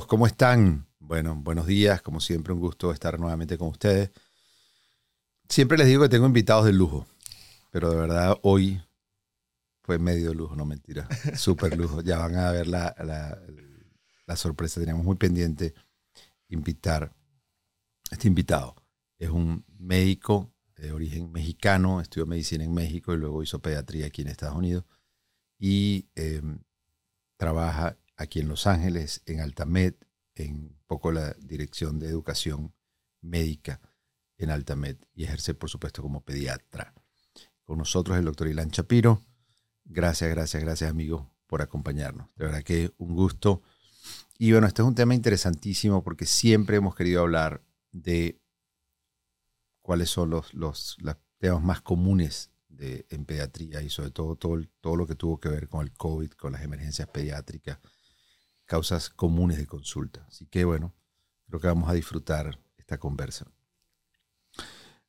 ¿cómo están? Bueno, buenos días, como siempre un gusto estar nuevamente con ustedes. Siempre les digo que tengo invitados de lujo, pero de verdad hoy fue medio lujo, no mentira, súper lujo. Ya van a ver la, la, sorpresa, teníamos muy pendiente invitar a este invitado. Es un médico de origen mexicano, estudió medicina en México y luego hizo pediatría aquí en Estados Unidos y em, trabaja aquí en Los Ángeles, en Altamed, en poco la dirección de educación médica en Altamed y ejerce, por supuesto, como pediatra. Con nosotros el doctor Ilan Chapiro. Gracias, gracias, gracias, amigo, por acompañarnos. De verdad que un gusto. Y bueno, este es un tema interesantísimo porque siempre hemos querido hablar de cuáles son los, los, temas más comunes de, en pediatría y sobre todo, todo todo lo que tuvo que ver con el COVID, con las emergencias pediátricas, causas comunes de consulta. Así que bueno, creo que vamos a disfrutar esta conversa.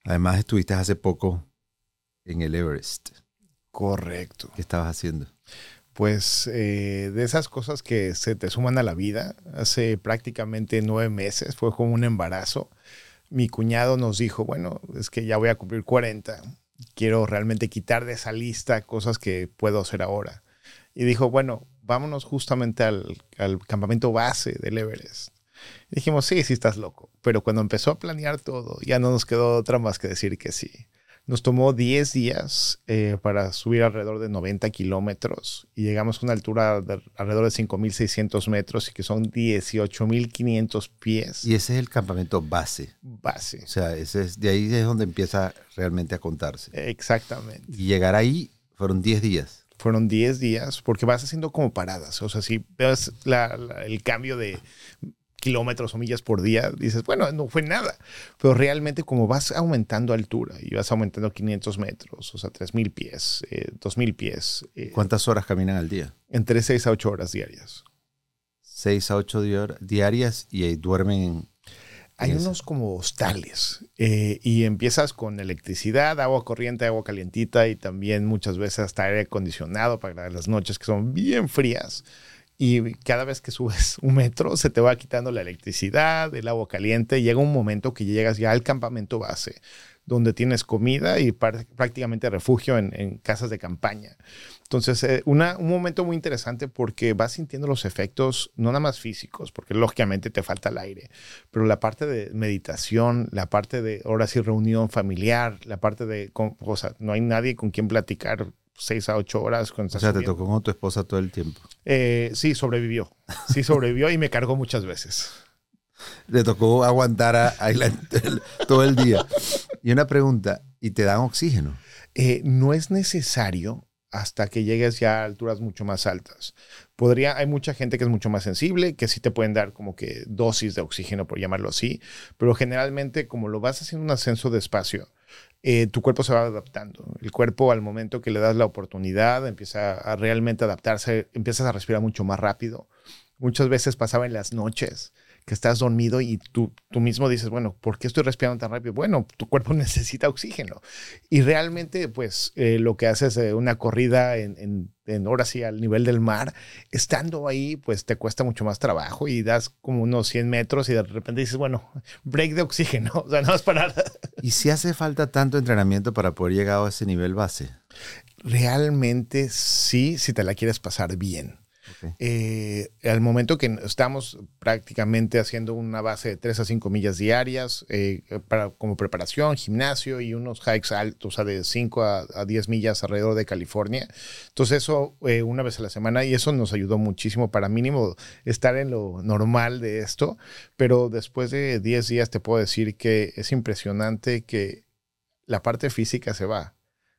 Además, estuviste hace poco en el Everest. Correcto. ¿Qué estabas haciendo? Pues eh, de esas cosas que se te suman a la vida, hace prácticamente nueve meses, fue como un embarazo. Mi cuñado nos dijo, bueno, es que ya voy a cumplir 40, quiero realmente quitar de esa lista cosas que puedo hacer ahora. Y dijo, bueno, vámonos justamente al, al campamento base del Everest. dijimos, sí, sí estás loco. Pero cuando empezó a planear todo, ya no nos quedó otra más que decir que sí. Nos tomó 10 días eh, para subir alrededor de 90 kilómetros y llegamos a una altura de alrededor de 5.600 metros y que son 18.500 pies. Y ese es el campamento base. Base. O sea, ese es, de ahí es donde empieza realmente a contarse. Exactamente. Y llegar ahí fueron 10 días fueron 10 días, porque vas haciendo como paradas. O sea, si ves el cambio de kilómetros o millas por día, dices, bueno, no fue nada. Pero realmente como vas aumentando altura y vas aumentando 500 metros, o sea, 3.000 pies, 2.000 eh, pies. Eh, ¿Cuántas horas caminan al día? Entre 6 a 8 horas diarias. 6 a 8 diarias y duermen hay unos como hostales eh, y empiezas con electricidad, agua corriente, agua calientita y también muchas veces hasta aire acondicionado para las noches que son bien frías. Y cada vez que subes un metro se te va quitando la electricidad, el agua caliente. Llega un momento que llegas ya al campamento base, donde tienes comida y prácticamente refugio en casas de campaña. Entonces, eh, un momento muy interesante porque vas sintiendo los efectos, no nada más físicos, porque lógicamente te falta el aire, pero la parte de meditación, la parte de ahora sí reunión familiar, la parte de, o sea, no hay nadie con quien platicar seis a ocho horas. Con o sea, te tocó con tu esposa todo el tiempo. Eh, sí, sobrevivió. Sí, sobrevivió y me cargó muchas veces. Le tocó aguantar a, todo el día. Y una pregunta, ¿y te dan oxígeno? Eh, no es necesario hasta que llegues ya a alturas mucho más altas. Podría, hay mucha gente que es mucho más sensible, que sí te pueden dar como que dosis de oxígeno, por llamarlo así, pero generalmente como lo vas haciendo un ascenso despacio, eh, tu cuerpo se va adaptando. El cuerpo al momento que le das la oportunidad empieza a realmente adaptarse, empiezas a respirar mucho más rápido. Muchas veces pasaba en las noches que estás dormido y tú, tú mismo dices, bueno, ¿por qué estoy respirando tan rápido? Bueno, tu cuerpo necesita oxígeno. Y realmente, pues, eh, lo que haces es una corrida en, en, en, ahora sí, al nivel del mar, estando ahí, pues te cuesta mucho más trabajo y das como unos 100 metros y de repente dices, bueno, break de oxígeno, o sea, no vas parar. ¿Y si hace falta tanto entrenamiento para poder llegar a ese nivel base? Realmente sí, si te la quieres pasar bien. Eh, al momento que estamos prácticamente haciendo una base de 3 a 5 millas diarias eh, para, como preparación, gimnasio y unos hikes altos, o sea, de 5 a, 10 millas alrededor de California. Entonces eso eh, una vez a la semana y eso nos ayudó muchísimo para mínimo estar en lo normal de esto. Pero después de 10 días te puedo decir que es impresionante que la parte física se va.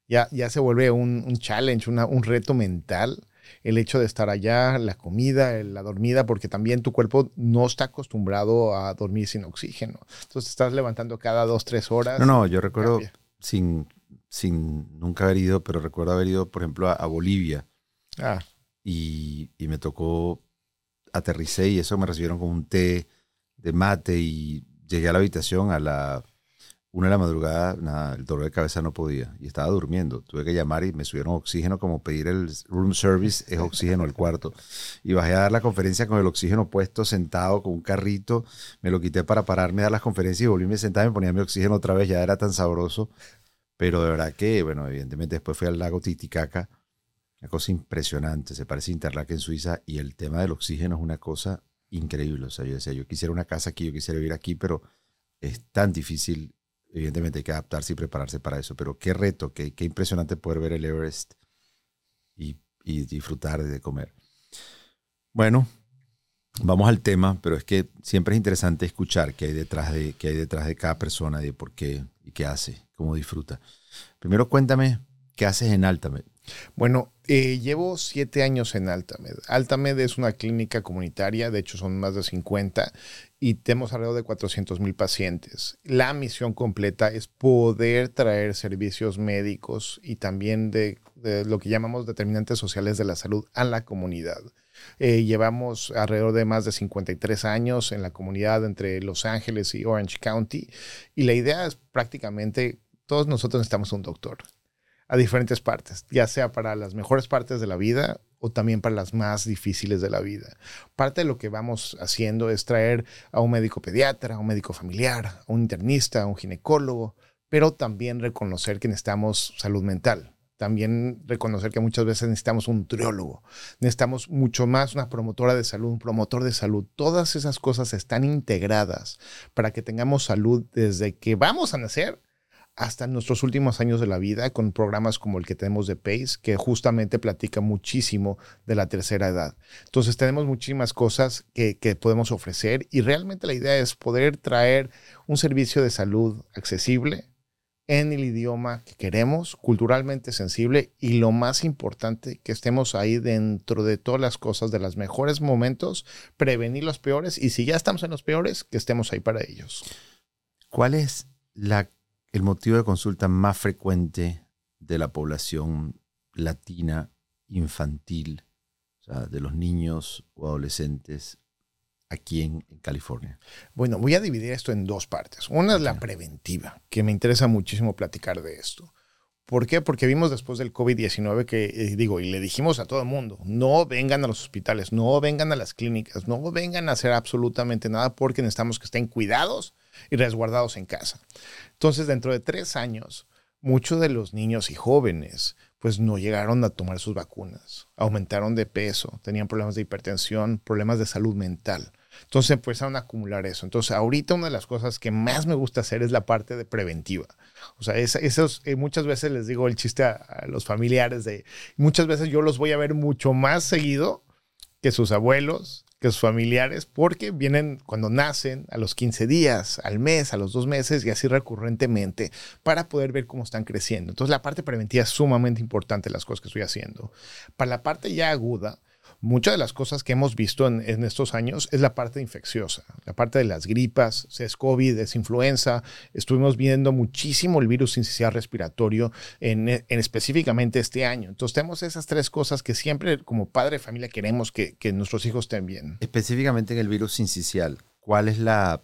Ya, ya se vuelve un, un challenge, una, un reto mental el hecho de estar allá, la comida, la dormida, porque también tu cuerpo no está acostumbrado a dormir sin oxígeno. Entonces estás levantando cada dos, tres horas. No, no, yo recuerdo sin, sin nunca haber ido, pero recuerdo haber ido, por ejemplo, a, Bolivia. Ah. Y, y, me tocó, aterricé y eso me recibieron con un té de mate y llegué a la habitación a la una de la madrugada, nada, el dolor de cabeza no podía y estaba durmiendo. Tuve que llamar y me subieron oxígeno, como pedir el room service, es oxígeno al cuarto. Y bajé a dar la conferencia con el oxígeno puesto, sentado con un carrito. Me lo quité para pararme a dar las conferencias y volví a sentar me ponía mi oxígeno otra vez. Ya era tan sabroso. Pero de verdad que, bueno, evidentemente después fui al lago Titicaca. Una cosa impresionante. Se parece a Interlaken en Suiza y el tema del oxígeno es una cosa increíble. O sea, yo decía, yo quisiera una casa aquí, yo quisiera vivir aquí, pero es tan difícil evidentemente hay que adaptarse y prepararse para eso, pero qué reto, qué, qué impresionante poder ver el Everest y, disfrutar de comer. Bueno, vamos al tema, pero es que siempre es interesante escuchar qué hay detrás de, qué hay detrás de cada persona, de por qué y qué hace, cómo disfruta. Primero cuéntame, ¿qué haces en Altamed? Bueno, eh, llevo siete años en Altamed. Altamed es una clínica comunitaria, de hecho son más de 50 y tenemos alrededor de 400 mil pacientes. La misión completa es poder traer servicios médicos y también de, lo que llamamos determinantes sociales de la salud a la comunidad. Eh, llevamos alrededor de más de 53 años en la comunidad entre Los Ángeles y Orange County y la idea es prácticamente todos nosotros necesitamos un doctor a diferentes partes, ya sea para las mejores partes de la vida o también para las más difíciles de la vida. Parte de lo que vamos haciendo es traer a un médico pediatra, a un médico familiar, a un internista, a un ginecólogo, pero también reconocer que necesitamos salud mental. También reconocer que muchas veces necesitamos un triólogo, necesitamos mucho más una promotora de salud, un promotor de salud. Todas esas cosas están integradas para que tengamos salud desde que vamos a nacer hasta nuestros últimos años de la vida con programas como el que tenemos de PACE, que justamente platica muchísimo de la tercera edad. Entonces tenemos muchísimas cosas que, podemos ofrecer y realmente la idea es poder traer un servicio de salud accesible en el idioma que queremos, culturalmente sensible y lo más importante, que estemos ahí dentro de todas las cosas, de los mejores momentos, prevenir los peores y si ya estamos en los peores, que estemos ahí para ellos. ¿Cuál es la el motivo de consulta más frecuente de la población latina infantil, o sea, de los niños o adolescentes aquí en, California? Bueno, voy a dividir esto en dos partes. Una es la preventiva, que me interesa muchísimo platicar de esto. ¿Por qué? Porque vimos después del COVID-19 que, eh, digo, y le dijimos a todo el mundo, no vengan a los hospitales, no vengan a las clínicas, no vengan a hacer absolutamente nada porque necesitamos que estén cuidados y resguardados en casa. Entonces, dentro de tres años, muchos de los niños y jóvenes pues no llegaron a tomar sus vacunas, aumentaron de peso, tenían problemas de hipertensión, problemas de salud mental. Entonces empezaron a acumular eso. Entonces ahorita una de las cosas que más me gusta hacer es la parte de preventiva. O sea, esos, eh, muchas veces les digo el chiste a, a, los familiares de, muchas veces yo los voy a ver mucho más seguido que sus abuelos, que sus familiares, porque vienen cuando nacen, a los 15 días, al mes, a los dos meses y así recurrentemente, para poder ver cómo están creciendo. Entonces la parte preventiva es sumamente importante, las cosas que estoy haciendo. Para la parte ya aguda, muchas de las cosas que hemos visto en, estos años es la parte infecciosa, la parte de las gripas, es COVID, es influenza. Estuvimos viendo muchísimo el virus incisional respiratorio en, específicamente este año. Entonces tenemos esas tres cosas que siempre como padre de familia queremos que, nuestros hijos estén bien. Específicamente en el virus incisional, ¿cuál es la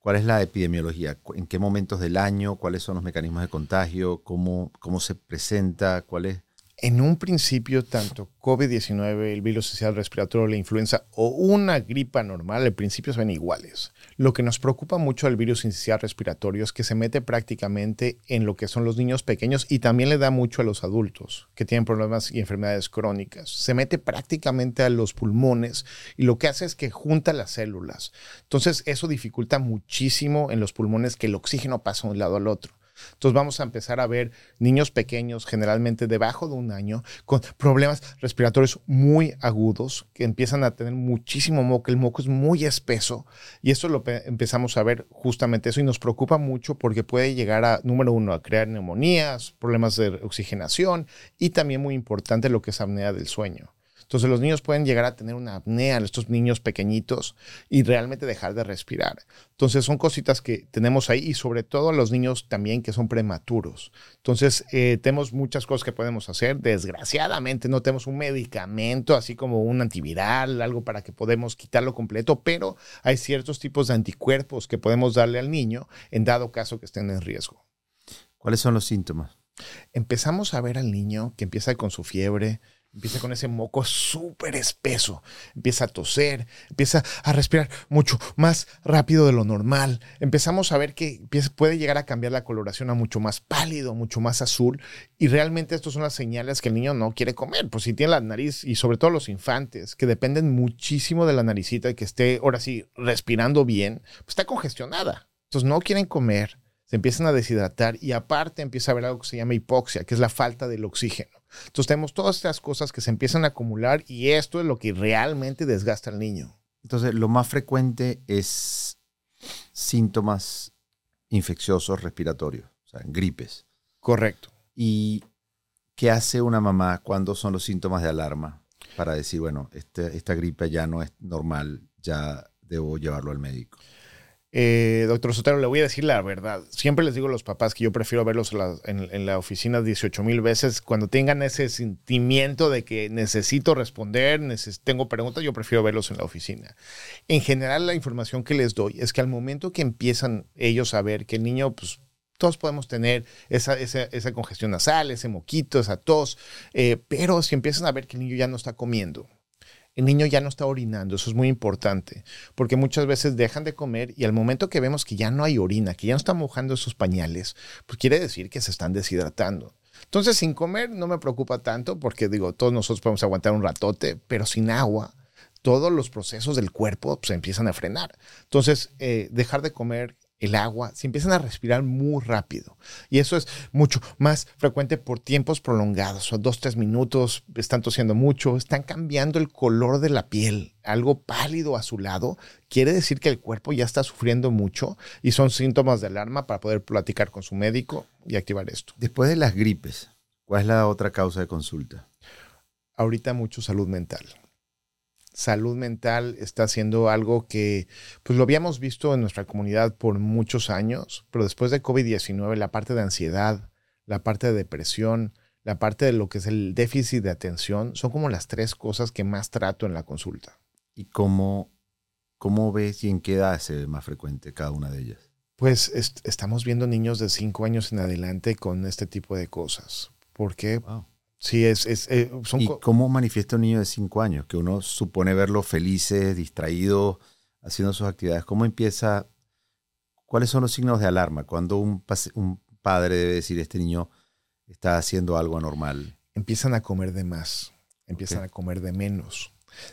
¿Cuál es la epidemiología? ¿En qué momentos del año? ¿Cuáles son los mecanismos de contagio? ¿Cómo, cómo se presenta? ¿Cuál es? En un principio, tanto COVID-19, el virus social respiratorio, la influenza o una gripa normal, al principio se ven iguales. Lo que nos preocupa mucho del virus inicial respiratorio es que se mete prácticamente en lo que son los niños pequeños y también le da mucho a los adultos que tienen problemas y enfermedades crónicas. Se mete prácticamente a los pulmones y lo que hace es que junta las células. Entonces eso dificulta muchísimo en los pulmones que el oxígeno pasa de un lado al otro. Entonces vamos a empezar a ver niños pequeños, generalmente debajo de un año, con problemas respiratorios muy agudos, que empiezan a tener muchísimo moco, el moco es muy espeso y eso lo empezamos a ver justamente eso y nos preocupa mucho porque puede llegar a, número uno, a crear neumonías, problemas de oxigenación y también muy importante lo que es apnea del sueño. Entonces los niños pueden llegar a tener una apnea, estos niños pequeñitos, y realmente dejar de respirar. Entonces son cositas que tenemos ahí y sobre todo los niños también que son prematuros. Entonces eh, tenemos muchas cosas que podemos hacer. Desgraciadamente no tenemos un medicamento así como un antiviral, algo para que podamos quitarlo completo, pero hay ciertos tipos de anticuerpos que podemos darle al niño en dado caso que estén en riesgo. ¿Cuáles son los síntomas? Empezamos a ver al niño que empieza con su fiebre, empieza con ese moco súper espeso, empieza a toser, empieza a respirar mucho más rápido de lo normal. Empezamos a ver que puede llegar a cambiar la coloración a mucho más pálido, mucho más azul. Y realmente estas son las señales que el niño no quiere comer. Pues si tiene la nariz, y sobre todo los infantes, que dependen muchísimo de la naricita y que esté ahora sí respirando bien, pues está congestionada. Entonces no quieren comer, se empiezan a deshidratar y aparte empieza a haber algo que se llama hipoxia, que es la falta del oxígeno. Entonces tenemos todas estas cosas que se empiezan a acumular y esto es lo que realmente desgasta al niño. Entonces lo más frecuente es síntomas infecciosos respiratorios, o sea, gripes. Correcto. ¿Y qué hace una mamá cuando son los síntomas de alarma para decir, bueno, este, esta gripe ya no es normal, ya debo llevarlo al médico? Eh, doctor Sotero, le voy a decir la verdad. Siempre les digo a los papás que yo prefiero verlos en la, oficina 18 mil veces. Cuando tengan ese sentimiento de que necesito responder, tengo preguntas, yo prefiero verlos en la oficina. En general, la información que les doy es que al momento que empiezan ellos a ver que el niño, pues todos podemos tener esa, esa, congestión nasal, ese moquito, esa tos, eh, pero si empiezan a ver que el niño ya no está comiendo, el niño ya no está orinando, eso es muy importante, porque muchas veces dejan de comer y al momento que vemos que ya no hay orina, que ya no están mojando esos pañales, pues quiere decir que se están deshidratando. Entonces, sin comer no me preocupa tanto porque digo, todos nosotros podemos aguantar un ratote, pero sin agua, todos los procesos del cuerpo se empiezan a frenar. Entonces, eh, dejar de comer el agua, se empiezan a respirar muy rápido. Y eso es mucho más frecuente por tiempos prolongados, o dos, tres minutos, están tosiendo mucho, están cambiando el color de la piel, algo pálido azulado, quiere decir que el cuerpo ya está sufriendo mucho y son síntomas de alarma para poder platicar con su médico y activar esto. Después de las gripes, ¿cuál es la otra causa de consulta? Ahorita mucho salud mental salud mental está siendo algo que pues lo habíamos visto en nuestra comunidad por muchos años, pero después de COVID-19 la parte de ansiedad, la parte de depresión, la parte de lo que es el déficit de atención son como las tres cosas que más trato en la consulta. ¿Y cómo, cómo ves y en qué edad es más frecuente cada una de ellas? Pues estamos viendo niños de cinco años en adelante con este tipo de cosas. ¿Por qué? Sí, es, es eh, ¿Y cómo manifiesta un niño de cinco años? Que uno supone verlo felices, distraído, haciendo sus actividades. ¿Cómo empieza? ¿Cuáles son los signos de alarma? Cuando un, un padre debe decir, este niño está haciendo algo anormal. Empiezan a comer de más, empiezan a comer de menos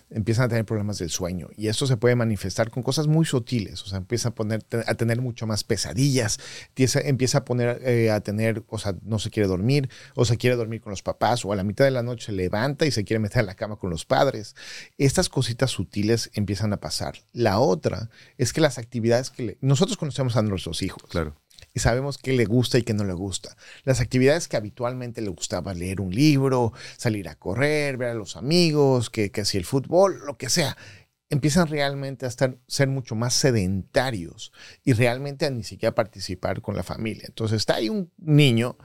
empiezan a tener problemas del sueño y esto se puede manifestar con cosas muy sutiles, o sea, empieza a, poner, a tener mucho más pesadillas, empieza, empieza a poner eh, a tener, o sea, no se quiere dormir, o se quiere dormir con los papás, o a la mitad de la noche se levanta y se quiere meter a la cama con los padres. Estas cositas sutiles empiezan a pasar. La otra es que las actividades que nosotros conocemos a nuestros hijos. Claro y sabemos qué le gusta y qué no le gusta. Las actividades que habitualmente le gustaba leer un libro, salir a correr, ver a los amigos, que, que si el fútbol, lo que sea, empiezan realmente a estar, ser mucho más sedentarios y realmente a ni siquiera participar con la familia. Entonces está ahí un niño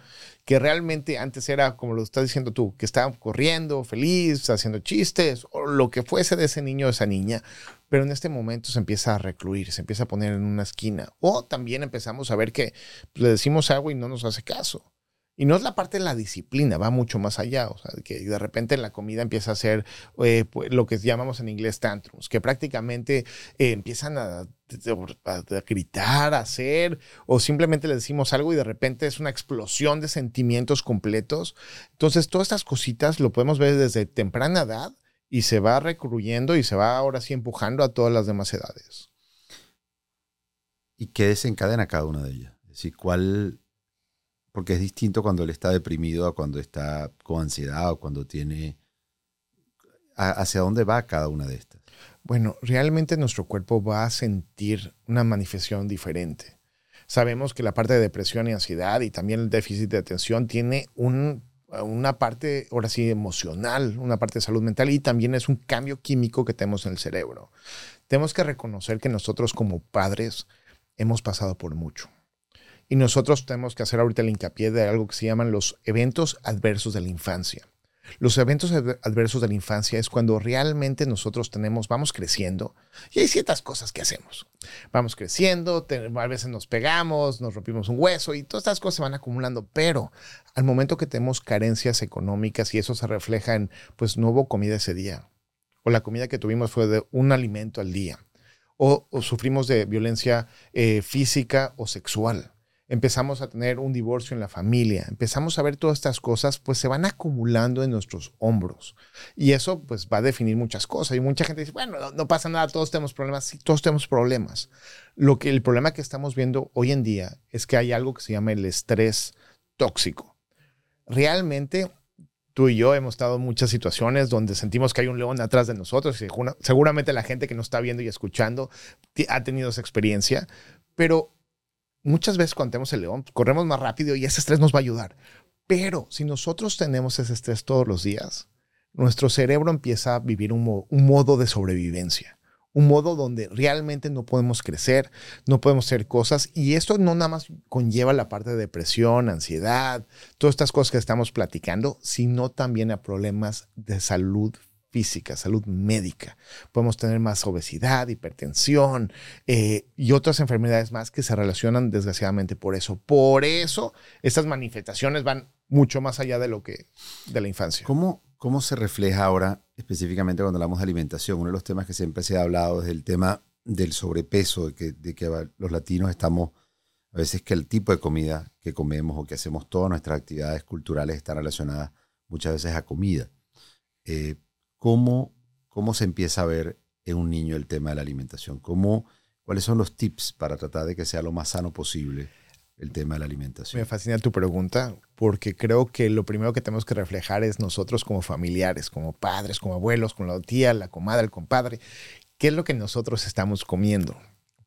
que realmente antes era, como lo estás diciendo tú, que estaba corriendo, feliz, haciendo chistes, o lo que fuese de ese niño o esa niña, pero en este momento se empieza a recluir, se empieza a poner en una esquina. O también empezamos a ver que le decimos algo y no nos hace caso. Y no es la parte de la disciplina, va mucho más allá. O sea, que de repente en la comida empieza a ser eh, pues, lo que llamamos en inglés tantrums, que prácticamente eh, empiezan a, a, gritar, a hacer, o simplemente le decimos algo y de repente es una explosión de sentimientos completos. Entonces, todas estas cositas lo podemos ver desde temprana edad y se va recruyendo y se va ahora sí empujando a todas las demás edades. ¿Y qué desencadena cada una de ellas? Es decir, ¿cuál porque es distinto cuando él está deprimido a cuando está con ansiedad o cuando tiene... ¿Hacia dónde va cada una de estas? Bueno, realmente nuestro cuerpo va a sentir una manifestación diferente. Sabemos que la parte de depresión y ansiedad y también el déficit de atención tiene un una parte, ahora sí, emocional, una parte de salud mental y también es un cambio químico que tenemos en el cerebro. Tenemos que reconocer que nosotros como padres hemos pasado por mucho. Y nosotros tenemos que hacer ahorita el hincapié de algo que se llaman los eventos adversos de la infancia. Los eventos adversos de la infancia es cuando realmente nosotros tenemos, vamos creciendo y hay ciertas cosas que hacemos. Vamos creciendo, a veces nos pegamos, nos rompimos un hueso y todas estas cosas se van acumulando, pero al momento que tenemos carencias económicas y eso se refleja en, pues no hubo comida ese día o la comida que tuvimos fue de un alimento al día o, sufrimos de violencia eh, física o sexual empezamos a tener un divorcio en la familia, empezamos a ver todas estas cosas, pues se van acumulando en nuestros hombros. Y eso pues va a definir muchas cosas. Y mucha gente dice, bueno, no, pasa nada, todos tenemos problemas. Sí, todos tenemos problemas. Lo que el problema que estamos viendo hoy en día es que hay algo que se llama el estrés tóxico. Realmente tú y yo hemos estado en muchas situaciones donde sentimos que hay un león atrás de nosotros y seguramente la gente que nos está viendo y escuchando ha tenido esa experiencia, pero muchas veces cuando tenemos el león, corremos más rápido y ese estrés nos va a ayudar. Pero si nosotros tenemos ese estrés todos los días, nuestro cerebro empieza a vivir un, modo de sobrevivencia un modo donde realmente no podemos crecer, no podemos hacer cosas y esto no nada más conlleva la parte de depresión, ansiedad, todas estas cosas que estamos platicando, sino también a problemas de salud física, salud médica. Podemos tener más obesidad, hipertensión eh, y otras enfermedades más que se relacionan desgraciadamente por eso. Por eso estas manifestaciones van mucho más allá de lo que de la infancia. ¿Cómo, cómo se refleja ahora específicamente cuando hablamos de alimentación? Uno de los temas que siempre se ha hablado es el tema del sobrepeso, de que, de que los latinos estamos a veces que el tipo de comida que comemos o que hacemos todas nuestras actividades culturales están relacionadas muchas veces a comida. Eh, ¿cómo, cómo se empieza a ver en un niño el tema de la alimentación? ¿Cómo, ¿Cuáles son los tips para tratar de que sea lo más sano posible el tema de la alimentación? Me fascina tu pregunta porque creo que lo primero que tenemos que reflejar es nosotros como familiares, como padres, como abuelos, con la tía, la comadre, el compadre, qué es lo que nosotros estamos comiendo.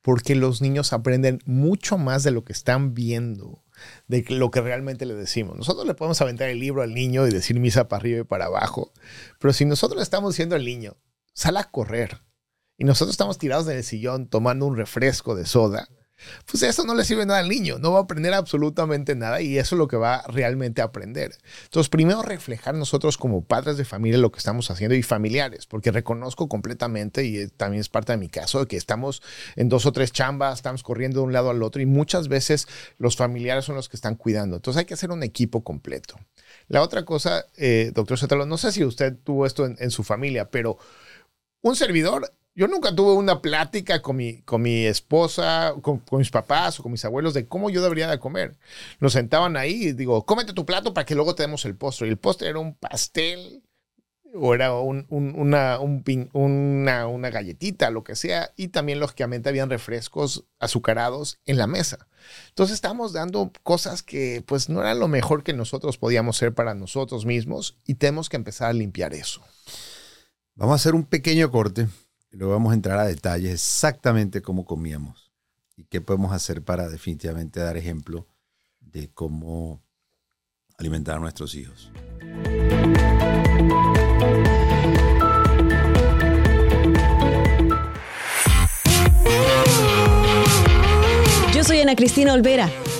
Porque los niños aprenden mucho más de lo que están viendo de lo que realmente le decimos. Nosotros le podemos aventar el libro al niño y decir misa para arriba y para abajo, pero si nosotros le estamos diciendo al niño, sal a correr, y nosotros estamos tirados en el sillón tomando un refresco de soda, pues eso no le sirve nada al niño, no va a aprender absolutamente nada y eso es lo que va realmente a aprender. Entonces, primero reflejar nosotros como padres de familia lo que estamos haciendo y familiares, porque reconozco completamente y también es parte de mi caso que estamos en dos o tres chambas, estamos corriendo de un lado al otro y muchas veces los familiares son los que están cuidando. Entonces hay que hacer un equipo completo. La otra cosa, eh, doctor Sotelo, no sé si usted tuvo esto en, en su familia, pero un servidor yo nunca tuve una plática con mi, con mi esposa, con, mis papás o con mis abuelos de cómo yo debería de comer. Nos sentaban ahí y digo, cómete tu plato para que luego te demos el postre. Y el postre era un pastel o era un, una, una, una, galletita, lo que sea. Y también, lógicamente, habían refrescos azucarados en la mesa. Entonces estábamos dando cosas que pues no eran lo mejor que nosotros podíamos ser para nosotros mismos y tenemos que empezar a limpiar eso. Vamos a hacer un pequeño corte luego vamos a entrar a detalles exactamente cómo comíamos y qué podemos hacer para definitivamente dar ejemplo de cómo alimentar a nuestros hijos. Yo soy Ana Cristina Olvera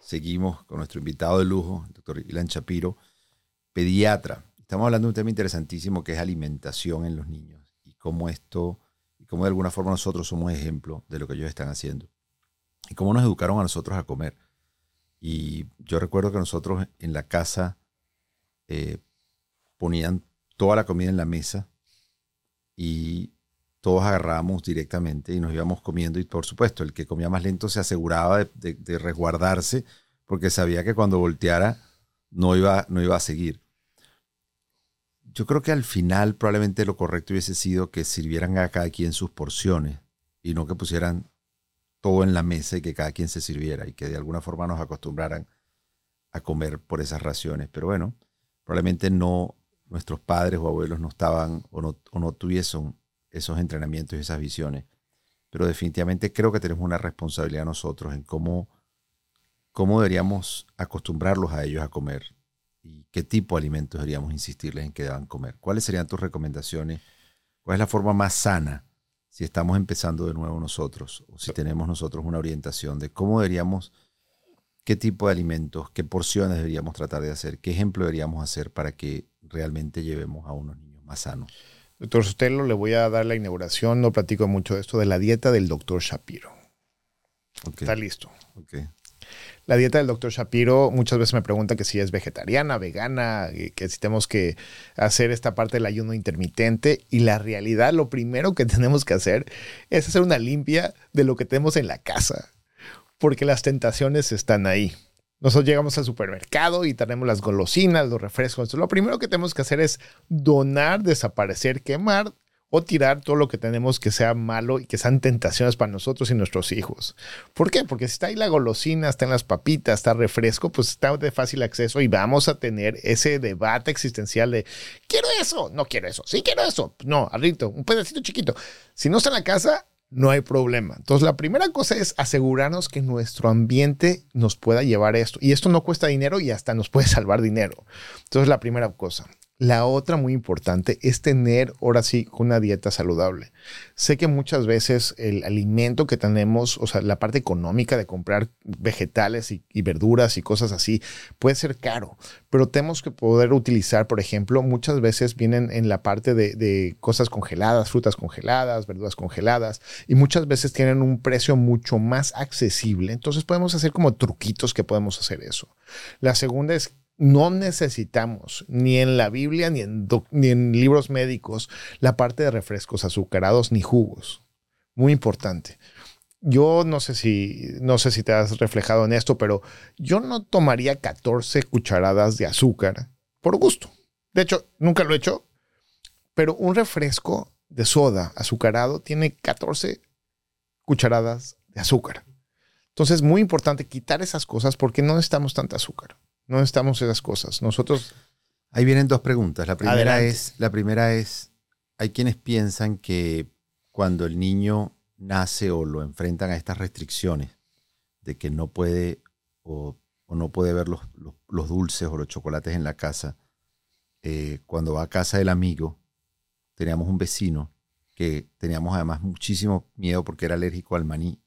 Seguimos con nuestro invitado de lujo, el doctor Ilan Chapiro, pediatra. Estamos hablando de un tema interesantísimo que es alimentación en los niños y cómo esto, y cómo de alguna forma nosotros somos ejemplo de lo que ellos están haciendo. Y cómo nos educaron a nosotros a comer. Y yo recuerdo que nosotros en la casa eh, ponían toda la comida en la mesa y todos agarrábamos directamente y nos íbamos comiendo y por supuesto el que comía más lento se aseguraba de, resguardarse porque sabía que cuando volteara no iba, no iba a seguir. Yo creo que al final probablemente lo correcto hubiese sido que sirvieran a cada quien sus porciones y no que pusieran todo en la mesa y que cada quien se sirviera y que de alguna forma nos acostumbraran a comer por esas raciones. Pero bueno, probablemente no, nuestros padres o abuelos no estaban o no, o no tuviesen esos entrenamientos y esas visiones. Pero definitivamente creo que tenemos una responsabilidad nosotros en cómo, cómo deberíamos acostumbrarlos a ellos a comer y qué tipo de alimentos deberíamos insistirles en que deban comer. ¿Cuáles serían tus recomendaciones? ¿Cuál es la forma más sana si estamos empezando de nuevo nosotros o si tenemos nosotros una orientación de cómo deberíamos, qué tipo de alimentos, qué porciones deberíamos tratar de hacer, qué ejemplo deberíamos hacer para que realmente llevemos a unos niños más sanos? Doctor Sotelo, le voy a dar la inauguración, no platico mucho de esto, de la dieta del doctor Shapiro. Está listo. La dieta del doctor Shapiro, muchas veces me preguntan que si es vegetariana, vegana, que si tenemos que hacer esta parte del ayuno intermitente. Y la realidad, lo primero que tenemos que hacer es hacer una limpia de lo que tenemos en la casa, porque las tentaciones están ahí. Nosotros llegamos al supermercado y tenemos las golosinas, los refrescos. lo primero que tenemos que hacer es donar, desaparecer, quemar o tirar todo lo que tenemos que sea malo y que sean tentaciones para nosotros y nuestros hijos. ¿Por qué? Porque si está ahí la golosina, está en las papitas, está refresco, pues está de fácil acceso y vamos a tener ese debate existencial de quiero eso, no quiero eso, sí quiero eso, no, arrito, un pedacito chiquito. Si no está en la casa, no hay problema. Entonces, la primera cosa es asegurarnos que nuestro ambiente nos pueda llevar esto. Y esto no cuesta dinero y hasta nos puede salvar dinero. Entonces, la primera cosa. La otra muy importante es tener ahora sí una dieta saludable. Sé que muchas veces el alimento que tenemos, o sea, la parte económica de comprar vegetales y, verduras y cosas así, puede ser caro, pero tenemos que poder utilizar, por ejemplo, muchas veces vienen en la parte de, de cosas congeladas, frutas congeladas, verduras congeladas, y muchas veces tienen un precio mucho más accesible. Entonces podemos hacer como truquitos que podemos hacer eso. La segunda es no necesitamos ni en la Biblia ni en, ni en libros médicos la parte de refrescos azucarados ni jugos. Muy importante. Yo no sé si no sé si te has reflejado en esto, pero yo no tomaría 14 cucharadas de azúcar por gusto. De hecho, nunca lo he hecho, pero un refresco de soda azucarado tiene 14 cucharadas de azúcar. Entonces, es muy importante quitar esas cosas porque no necesitamos tanta azúcar. No necesitamos esas cosas. Nosotros. Ahí vienen dos preguntas. La primera es, la primera es, hay quienes piensan que cuando el niño nace o lo enfrentan a estas restricciones de que no puede o, no puede ver los, dulces o los chocolates en la casa, eh, cuando va a casa del amigo, teníamos un vecino que teníamos además muchísimo miedo porque era alérgico al maní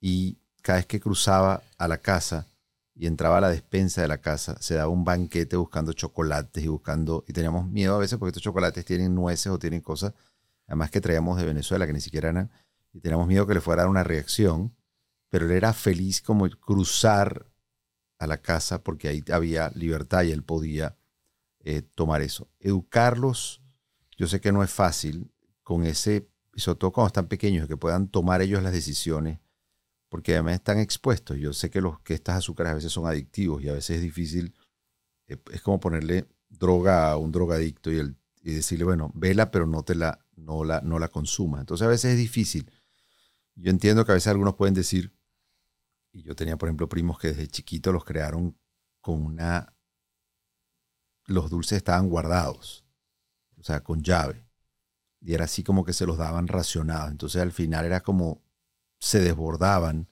y cada vez que cruzaba a la casa y entraba a la despensa de la casa, se daba un banquete buscando chocolates y buscando, y teníamos miedo a veces porque estos chocolates tienen nueces o tienen cosas, además que traíamos de Venezuela que ni siquiera eran, y teníamos miedo que le fuera a una reacción, pero él era feliz como cruzar a la casa porque ahí había libertad y él podía eh, tomar eso. Educarlos, yo sé que no es fácil con ese, sobre todo cuando están pequeños, que puedan tomar ellos las decisiones porque además están expuestos. Yo sé que, los, que estas azúcares a veces son adictivos y a veces es difícil, eh, es como ponerle droga a un drogadicto y, el, y decirle, bueno, vela, pero no, te la, no, la, no la consuma. Entonces a veces es difícil. Yo entiendo que a veces algunos pueden decir, y yo tenía, por ejemplo, primos que desde chiquito los crearon con una... Los dulces estaban guardados, o sea, con llave. Y era así como que se los daban racionados. Entonces al final era como se desbordaban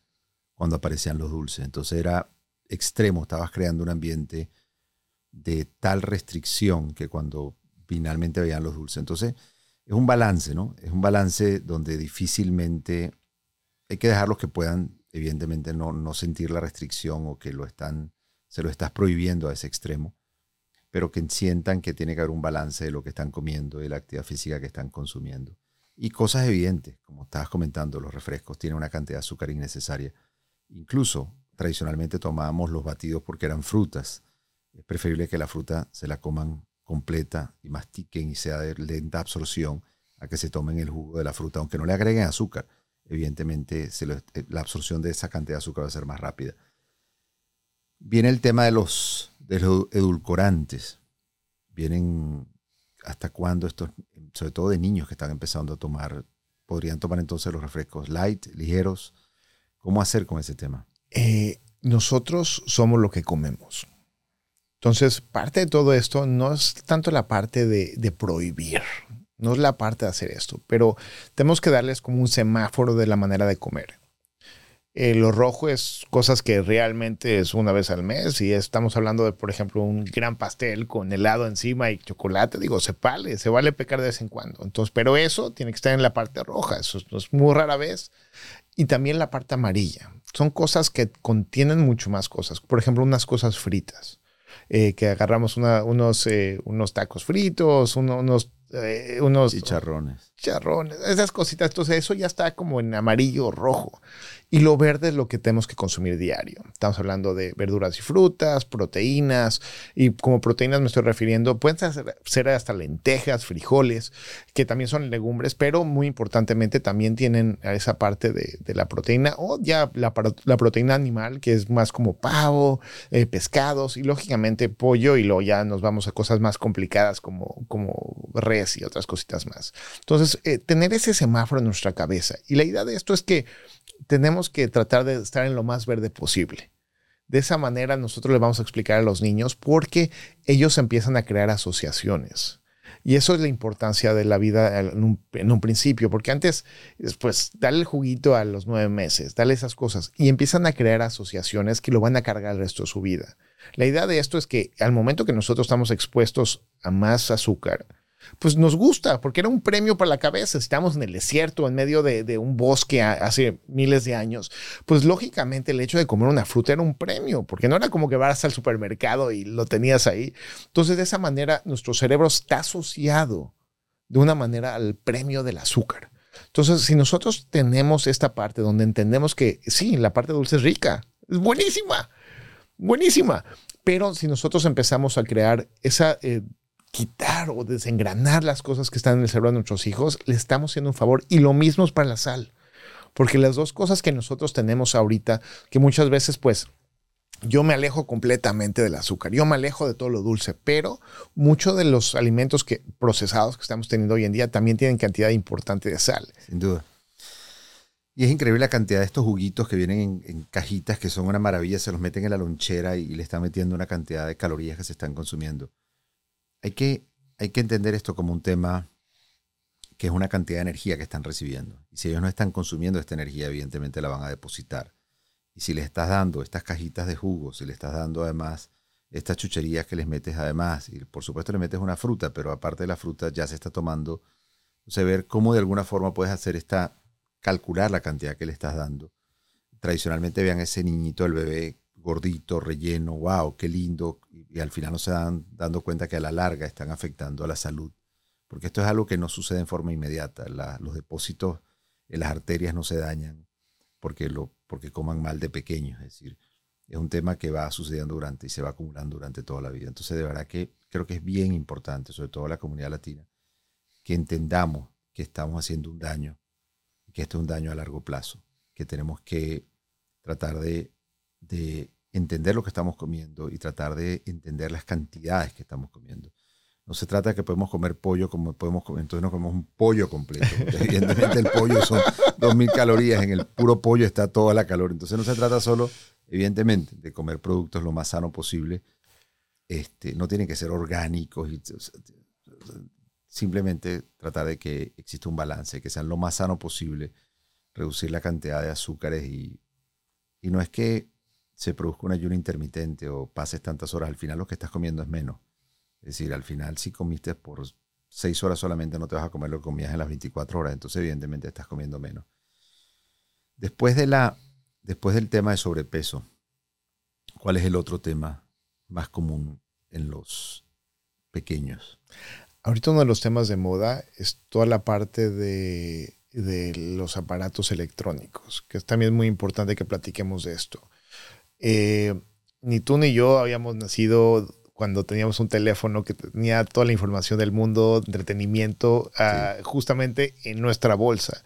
cuando aparecían los dulces. Entonces era extremo, estabas creando un ambiente de tal restricción que cuando finalmente veían los dulces. Entonces es un balance, ¿no? Es un balance donde difícilmente hay que dejarlos que puedan, evidentemente, no, no sentir la restricción o que lo están, se lo estás prohibiendo a ese extremo, pero que sientan que tiene que haber un balance de lo que están comiendo y la actividad física que están consumiendo. Y cosas evidentes, como estabas comentando, los refrescos tienen una cantidad de azúcar innecesaria. Incluso tradicionalmente tomábamos los batidos porque eran frutas. Es preferible que la fruta se la coman completa y mastiquen y sea de lenta absorción a que se tomen el jugo de la fruta, aunque no le agreguen azúcar. Evidentemente, la absorción de esa cantidad de azúcar va a ser más rápida. Viene el tema de los, de los edulcorantes. Vienen hasta cuándo estos, sobre todo de niños que están empezando a tomar, podrían tomar entonces los refrescos light, ligeros. ¿Cómo hacer con ese tema? Eh, nosotros somos lo que comemos. Entonces, parte de todo esto no es tanto la parte de, de, prohibir, no es la parte de hacer esto, pero tenemos que darles como un semáforo de la manera de comer. Eh, lo rojo es cosas que realmente es una vez al mes y estamos hablando de, por ejemplo, un gran pastel con helado encima y chocolate. Digo, se vale, se vale pecar de vez en cuando. Entonces, pero eso tiene que estar en la parte roja. Eso es muy rara vez. Y también la parte amarilla. Son cosas que contienen mucho más cosas. Por ejemplo, unas cosas fritas. Eh, que agarramos unos, eh, unos tacos fritos, unos eh, unos chicharrones. Chicharrones, esas cositas. Entonces, eso ya está como en amarillo o rojo. Y lo verde es lo que tenemos que consumir diario. Estamos hablando de verduras y frutas, proteínas. Y como proteínas me estoy refiriendo, pueden ser hasta lentejas, frijoles, que también son legumbres, pero muy importantemente también tienen esa parte de, la proteína o ya la, proteína animal, que es más como pavo, eh, pescados y lógicamente pollo. Y luego ya nos vamos a cosas más complicadas como, como res y otras cositas más. Entonces, eh, tener ese semáforo en nuestra cabeza. Y la idea de esto es que tenemos que tratar de estar en lo más verde posible. De esa manera nosotros le vamos a explicar a los niños porque ellos empiezan a crear asociaciones. Y eso es la importancia de la vida en un, principio, porque antes, pues, dale el juguito a los nueve meses, dale esas cosas, y empiezan a crear asociaciones que lo van a cargar el resto de su vida. La idea de esto es que al momento que nosotros estamos expuestos a más azúcar, pues nos gusta, porque era un premio para la cabeza. Estamos en el desierto, en medio de, un bosque hace miles de años. Pues lógicamente el hecho de comer una fruta era un premio, porque no era como que vas al supermercado y lo tenías ahí. Entonces, de esa manera, nuestro cerebro está asociado de una manera al premio del azúcar. Entonces, si nosotros tenemos esta parte donde entendemos que sí, la parte dulce es rica, es buenísima, buenísima. Pero si nosotros empezamos a crear esa eh, quitar o desengranar las cosas que están en el cerebro de nuestros hijos, le estamos haciendo un favor. Y lo mismo es para la sal. Porque las dos cosas que nosotros tenemos ahorita, que muchas veces pues yo me alejo completamente del azúcar, yo me alejo de todo lo dulce, pero muchos de los alimentos que, procesados que estamos teniendo hoy en día también tienen cantidad importante de sal. Sin duda. Y es increíble la cantidad de estos juguitos que vienen en, en, cajitas que son una maravilla, se los meten en la lonchera y le están metiendo una cantidad de calorías que se están consumiendo hay que, hay que entender esto como un tema que es una cantidad de energía que están recibiendo. Y si ellos no están consumiendo esta energía, evidentemente la van a depositar. Y si le estás dando estas cajitas de jugo, si le estás dando además estas chucherías que les metes además, y por supuesto le metes una fruta, pero aparte de la fruta ya se está tomando, o sea, ver cómo de alguna forma puedes hacer esta, calcular la cantidad que le estás dando. Tradicionalmente vean ese niñito, el bebé gordito, relleno, wow, qué lindo, y, al final no se dan dando cuenta que a la larga están afectando a la salud, porque esto es algo que no sucede en forma inmediata, los depósitos en las arterias no se dañan porque, lo, porque coman mal de pequeños, es decir, es un tema que va sucediendo durante y se va acumulando durante toda la vida. Entonces, de verdad que creo que es bien importante, sobre todo la comunidad latina, que entendamos que estamos haciendo un daño, que esto es un daño a largo plazo, que tenemos que tratar de de entender lo que estamos comiendo y tratar de entender las cantidades que estamos comiendo. No se trata de que podemos comer pollo como podemos comer, entonces no comemos un pollo completo. Evidentemente el pollo son 2.000 calorías, en el puro pollo está toda la calor. Entonces no se trata solo, evidentemente, de comer productos lo más sano posible. Este, no tienen que ser orgánicos. Y, simplemente tratar de que exista un balance, que sean lo más sano posible, reducir la cantidad de azúcares y, y no es que se produzca un ayuno intermitente o pases tantas horas, al final lo que estás comiendo es menos. Es decir, al final si comiste por seis horas solamente no te vas a comer lo que comías en las 24 horas, entonces evidentemente estás comiendo menos. Después, de la, después del tema de sobrepeso, ¿cuál es el otro tema más común en los pequeños? Ahorita uno de los temas de moda es toda la parte de, de los aparatos electrónicos, que es también muy importante que platiquemos de esto. Eh, ni tú ni yo habíamos nacido cuando teníamos un teléfono que tenía toda la información del mundo, entretenimiento, ah, justamente en nuestra bolsa.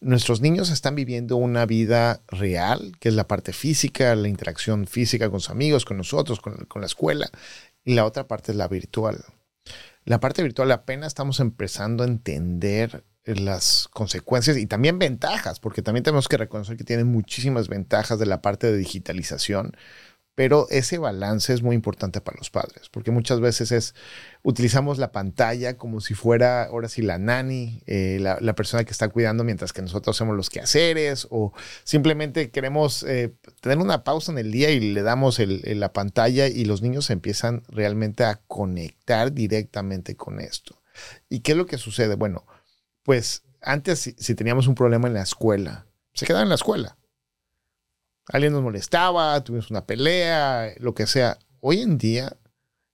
nuestros niños están viviendo una vida real, que es la parte física, la interacción física con sus amigos, con nosotros, con, con la escuela, y la otra parte es la virtual. La parte virtual apenas estamos empezando a entender las consecuencias y también ventajas, porque también tenemos que reconocer que tienen muchísimas ventajas de la parte de digitalización, pero ese balance es muy importante para los padres, porque muchas veces es, utilizamos la pantalla como si fuera ahora sí la nani, eh, la, persona que está cuidando mientras que nosotros hacemos los quehaceres, o simplemente queremos eh, tener una pausa en el día y le damos la pantalla y los niños empiezan realmente a conectar directamente con esto. ¿Y qué es lo que sucede? Bueno, pues antes si, teníamos un problema en la escuela, se quedaba en la escuela alguien nos molestaba, tuvimos una pelea, lo que sea. Hoy en día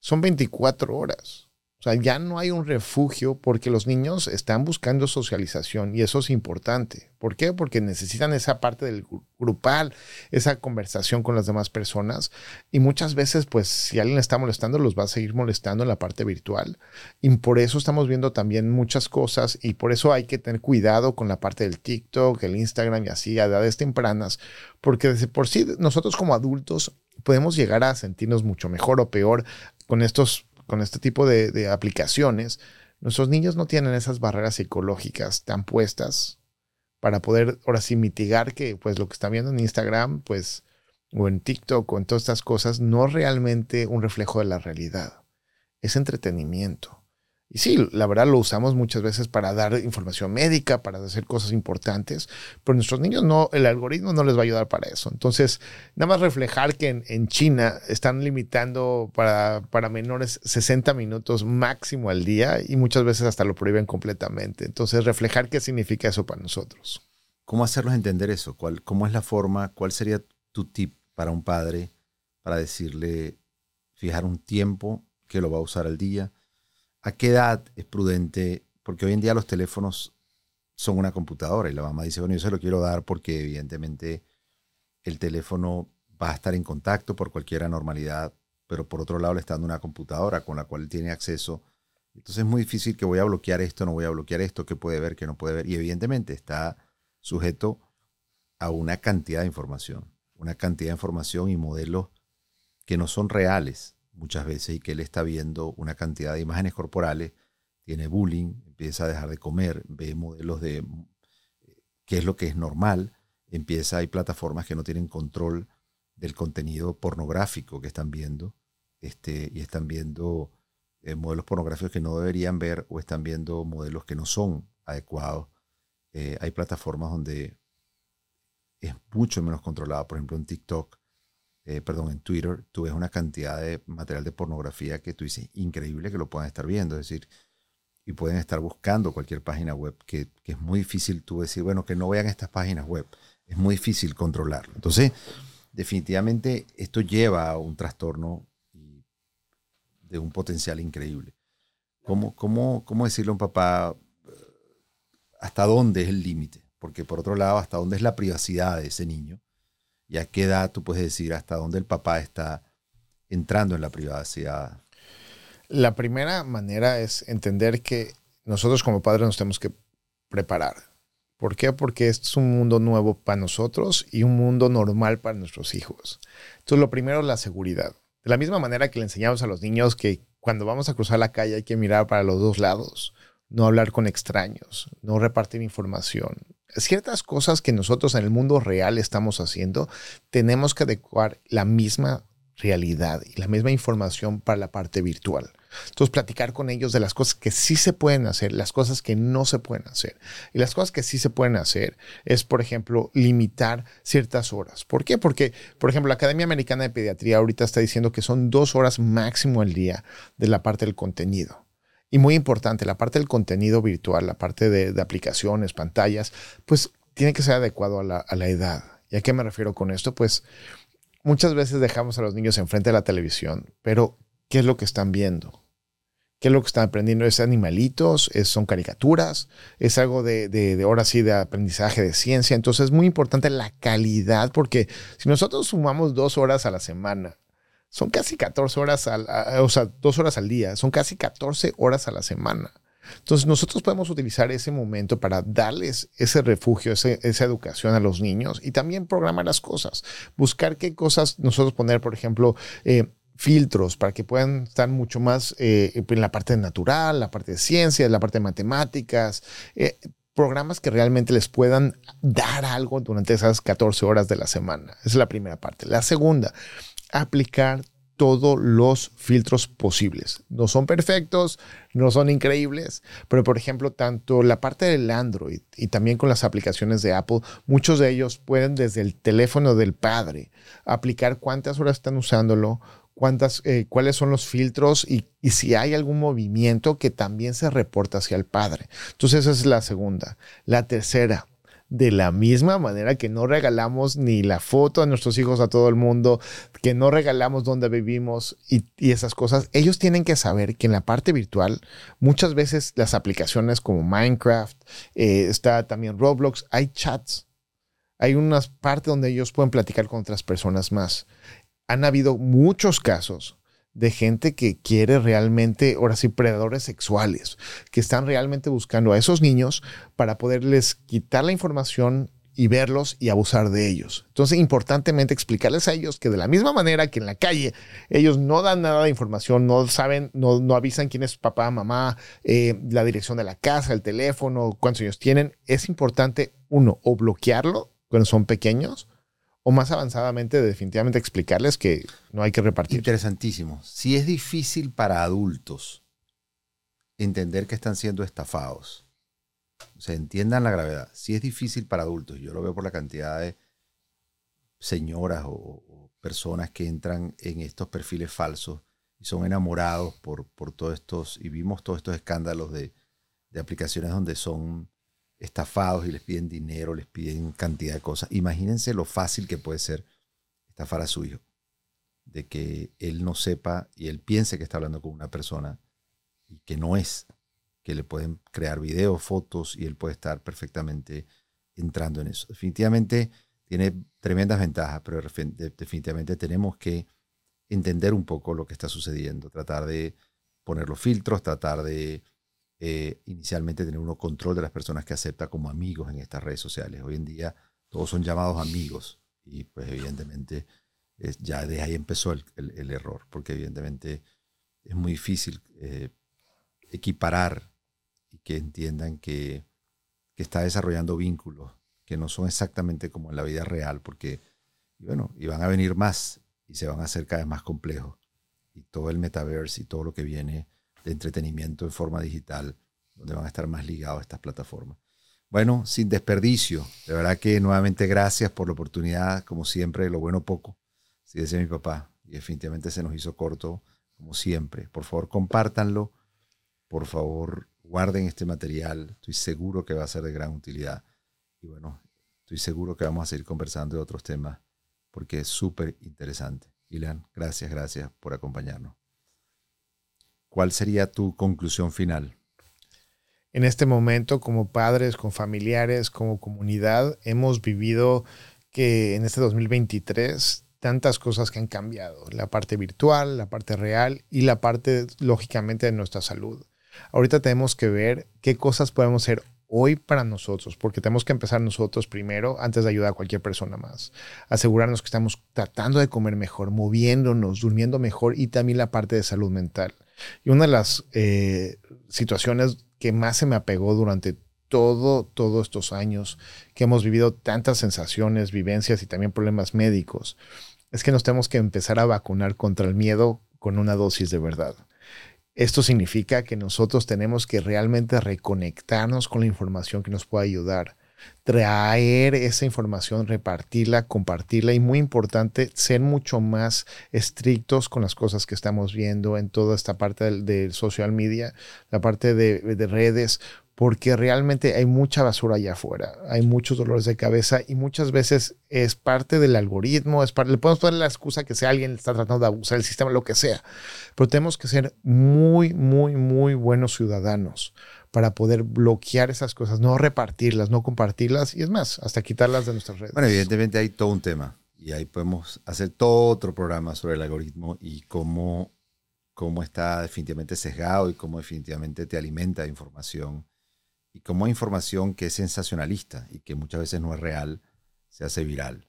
son 24 horas. O sea, ya no hay un refugio porque los niños están buscando socialización y eso es importante. ¿Por qué? Porque necesitan esa parte del grupal, esa conversación con las demás personas y muchas veces, pues, si alguien está molestando, los va a seguir molestando en la parte virtual. Y por eso estamos viendo también muchas cosas y por eso hay que tener cuidado con la parte del TikTok, el Instagram y así a edades tempranas, porque desde por sí nosotros como adultos podemos llegar a sentirnos mucho mejor o peor con estos con este tipo de, aplicaciones, nuestros niños no tienen esas barreras psicológicas tan puestas para poder ahora sí mitigar que pues lo que están viendo en Instagram, pues o en TikTok o en todas estas cosas no es realmente un reflejo de la realidad. Es entretenimiento. Y sí, la verdad lo usamos muchas veces para dar información médica, para hacer cosas importantes, pero nuestros niños no, el algoritmo no les va a ayudar para eso. Entonces, nada más reflejar que en, China están limitando para, para, menores 60 minutos máximo al día y muchas veces hasta lo prohíben completamente. Entonces, reflejar qué significa eso para nosotros. ¿Cómo hacerlos entender eso? ¿Cuál, ¿Cómo es la forma? ¿Cuál sería tu tip para un padre para decirle, fijar un tiempo que lo va a usar al día? ¿A qué edad es prudente? Porque hoy en día los teléfonos son una computadora y la mamá dice, bueno, yo se lo quiero dar porque evidentemente el teléfono va a estar en contacto por cualquier anormalidad, pero por otro lado le está dando una computadora con la cual tiene acceso. Entonces es muy difícil que voy a bloquear esto, no voy a bloquear esto, que puede ver, que no puede ver. Y evidentemente está sujeto a una cantidad de información, una cantidad de información y modelos que no son reales muchas veces y que él está viendo una cantidad de imágenes corporales, tiene bullying, empieza a dejar de comer, ve modelos de eh, qué es lo que es normal, empieza, hay plataformas que no tienen control del contenido pornográfico que están viendo, este, y están viendo eh, modelos pornográficos que no deberían ver o están viendo modelos que no son adecuados. Eh, hay plataformas donde es mucho menos controlado, por ejemplo en TikTok eh, perdón, en Twitter, tú ves una cantidad de material de pornografía que tú dices, increíble que lo puedan estar viendo, es decir, y pueden estar buscando cualquier página web, que, es muy difícil tú decir, bueno, que no vean estas páginas web, es muy difícil controlarlo. Entonces, definitivamente esto lleva a un trastorno de un potencial increíble. ¿Cómo, cómo, cómo decirle a un papá hasta dónde es el límite? Porque por otro lado, hasta dónde es la privacidad de ese niño y a qué edad tú puedes decir hasta dónde el papá está entrando en la privacidad. La primera manera es entender que nosotros como padres nos tenemos que preparar. ¿Por qué? Porque este es un mundo nuevo para nosotros y un mundo normal para nuestros hijos. Entonces, lo primero es la seguridad. De la misma manera que le enseñamos a los niños que cuando vamos a cruzar la calle hay que mirar para los dos lados, no hablar con extraños, no repartir información, ciertas cosas que nosotros en el mundo real estamos haciendo, tenemos que adecuar la misma realidad y la misma información para la parte virtual. Entonces, platicar con ellos de las cosas que sí se pueden hacer, las cosas que no se pueden hacer. Y las cosas que sí se pueden hacer es, por ejemplo, limitar ciertas horas. ¿Por qué? Porque, por ejemplo, la Academia Americana de Pediatría ahorita está diciendo que son dos horas máximo al día de la parte del contenido. Y muy importante, la parte del contenido virtual, la parte de, aplicaciones, pantallas, pues tiene que ser adecuado a la, edad. ¿Y a qué me refiero con esto? Pues muchas veces dejamos a los niños enfrente de la televisión, pero ¿qué es lo que están viendo? ¿Qué es lo que están aprendiendo? ¿Es animalitos? ¿Es, ¿Son caricaturas? ¿Es algo de, de, de, ahora sí, de aprendizaje de ciencia? Entonces es muy importante la calidad, porque si nosotros sumamos dos horas a la semana son casi 14 horas, al, o sea, dos horas al día, son casi 14 horas a la semana. Entonces nosotros podemos utilizar ese momento para darles ese refugio, esa educación a los niños y también programar las cosas. Buscar qué cosas nosotros poner, por ejemplo, eh, filtros para que puedan estar mucho más eh, en la parte natural, la parte de ciencias, la parte de matemáticas, eh, programas que realmente les puedan dar algo durante esas 14 horas de la semana. Esa es la primera parte. La segunda, aplicar todos los filtros posibles. No son perfectos, no son increíbles, pero por ejemplo, tanto la parte del Android y también con las aplicaciones de Apple, muchos de ellos pueden desde el teléfono del padre aplicar cuántas horas están usándolo, cuántas, eh, cuáles son los filtros y, y, si hay algún movimiento que también se reporta hacia el padre. Entonces esa es la segunda. La tercera, de la misma manera que no regalamos ni la foto a nuestros hijos a todo el mundo, que no regalamos donde vivimos y, esas cosas, ellos tienen que saber que en la parte virtual muchas veces las aplicaciones como Minecraft, eh, está también Roblox, hay chats. Hay una parte donde ellos pueden platicar con otras personas más. Han habido muchos casos de gente que quiere realmente, ahora sí, predadores sexuales, que están realmente buscando a esos niños para poderles quitar la información y verlos y abusar de ellos. Entonces, importantemente explicarles a ellos que de la misma manera que en la calle ellos no dan nada de información, no saben, no, no avisan quién es papá, mamá, eh, la dirección de la casa, el teléfono, cuántos años tienen, es importante, uno, o bloquearlo cuando son pequeños, o más avanzadamente definitivamente explicarles que no hay que repartir. Interesantísimo. Si es difícil para adultos entender que están siendo estafados, o sea, entiendan la gravedad. Si es difícil para adultos, yo lo veo por la cantidad de señoras o, personas que entran en estos perfiles falsos y son enamorados por, por todos estos, y vimos todos estos escándalos de, de aplicaciones donde son estafados y les piden dinero, les piden cantidad de cosas. Imagínense lo fácil que puede ser estafar a su hijo. De que él no sepa y él piense que está hablando con una persona y que no es. Que le pueden crear videos, fotos y él puede estar perfectamente entrando en eso. Definitivamente tiene tremendas ventajas, pero definitivamente tenemos que entender un poco lo que está sucediendo, tratar de poner los filtros, tratar de eh, inicialmente tener uno control de las personas que acepta como amigos en estas redes sociales. Hoy en día todos son llamados amigos y pues evidentemente ya de ahí empezó el, error, porque evidentemente es muy difícil eh, equiparar y que entiendan que, que, está desarrollando vínculos que no son exactamente como en la vida real, porque bueno, y van a venir más y se van a hacer cada vez más complejos. Y todo el metaverse y todo lo que viene de entretenimiento en forma digital, donde van a estar más ligados a estas plataformas. Bueno, sin desperdicio, de verdad que nuevamente gracias por la oportunidad, como siempre, lo bueno poco, si decía mi papá, y definitivamente se nos hizo corto, como siempre. Por favor, compártanlo, por favor, guarden este material, estoy seguro que va a ser de gran utilidad. Y bueno, estoy seguro que vamos a seguir conversando de otros temas, porque es súper interesante. Ilan, gracias, gracias por acompañarnos. ¿Cuál sería tu conclusión final? En este momento, como padres, con familiares, como comunidad, hemos vivido que en este 2023 tantas cosas que han cambiado, la parte virtual, la parte real y la parte, lógicamente, de nuestra salud. Ahorita tenemos que ver qué cosas podemos hacer hoy para nosotros, porque tenemos que empezar nosotros primero antes de ayudar a cualquier persona más. Asegurarnos que estamos tratando de comer mejor, moviéndonos, durmiendo mejor y también la parte de salud mental. Y una de las eh, situaciones que más se me apegó durante todo, todos estos años que hemos vivido tantas sensaciones, vivencias y también problemas médicos, es que nos tenemos que empezar a vacunar contra el miedo con una dosis de verdad. Esto significa que nosotros tenemos que realmente reconectarnos con la información que nos puede ayudar traer esa información, repartirla, compartirla y muy importante, ser mucho más estrictos con las cosas que estamos viendo en toda esta parte del, social media, la parte de, de, redes, porque realmente hay mucha basura allá afuera, hay muchos dolores de cabeza y muchas veces es parte del algoritmo, es parte, le podemos poner la excusa que sea alguien está tratando de abusar del sistema, lo que sea, pero tenemos que ser muy, muy, muy buenos ciudadanos para poder bloquear esas cosas, no repartirlas, no compartirlas y es más, hasta quitarlas de nuestras redes. Bueno, evidentemente hay todo un tema y ahí podemos hacer todo otro programa sobre el algoritmo y cómo cómo está definitivamente sesgado y cómo definitivamente te alimenta de información y cómo información que es sensacionalista y que muchas veces no es real, se hace viral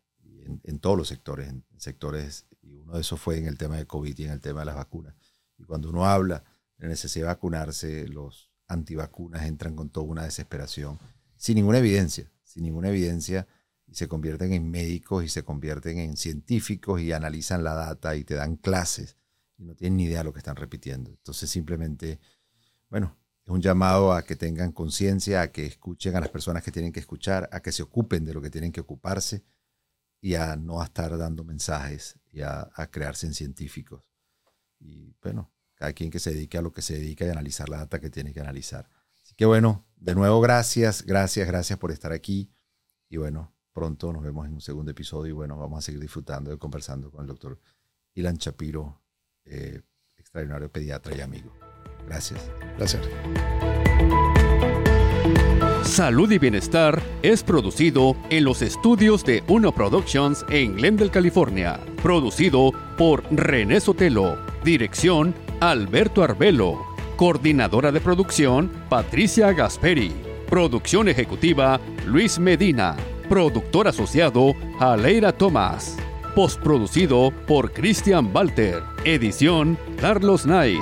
en, todos los sectores, sectores, y uno de esos fue en el tema de COVID y en el tema de las vacunas. Y cuando uno habla de necesidad de vacunarse, los antivacunas entran con toda una desesperación, sin ninguna evidencia, sin ninguna evidencia, y se convierten en médicos y se convierten en científicos y analizan la data y te dan clases y no tienen ni idea de lo que están repitiendo. Entonces simplemente, bueno, un llamado a que tengan conciencia, a que escuchen a las personas que tienen que escuchar, a que se ocupen de lo que tienen que ocuparse y a no estar dando mensajes y a, crearse en científicos. Y bueno, cada quien que se dedique a lo que se dedica y analizar la data que tiene que analizar. Así que bueno, de nuevo gracias, gracias, gracias por estar aquí. Y bueno, pronto nos vemos en un segundo episodio y bueno, vamos a seguir disfrutando y conversando con el doctor Ilan Chapiro, eh, extraordinario pediatra y amigo. Gracias. Gracias. Salud y Bienestar es producido en los estudios de Uno Productions en Glendale, California. Producido por René Sotelo. Dirección Alberto Arbelo. Coordinadora de producción Patricia Gasperi. Producción ejecutiva Luis Medina. Productor asociado Aleira Tomás. Postproducido por Christian Walter. Edición Carlos Knight.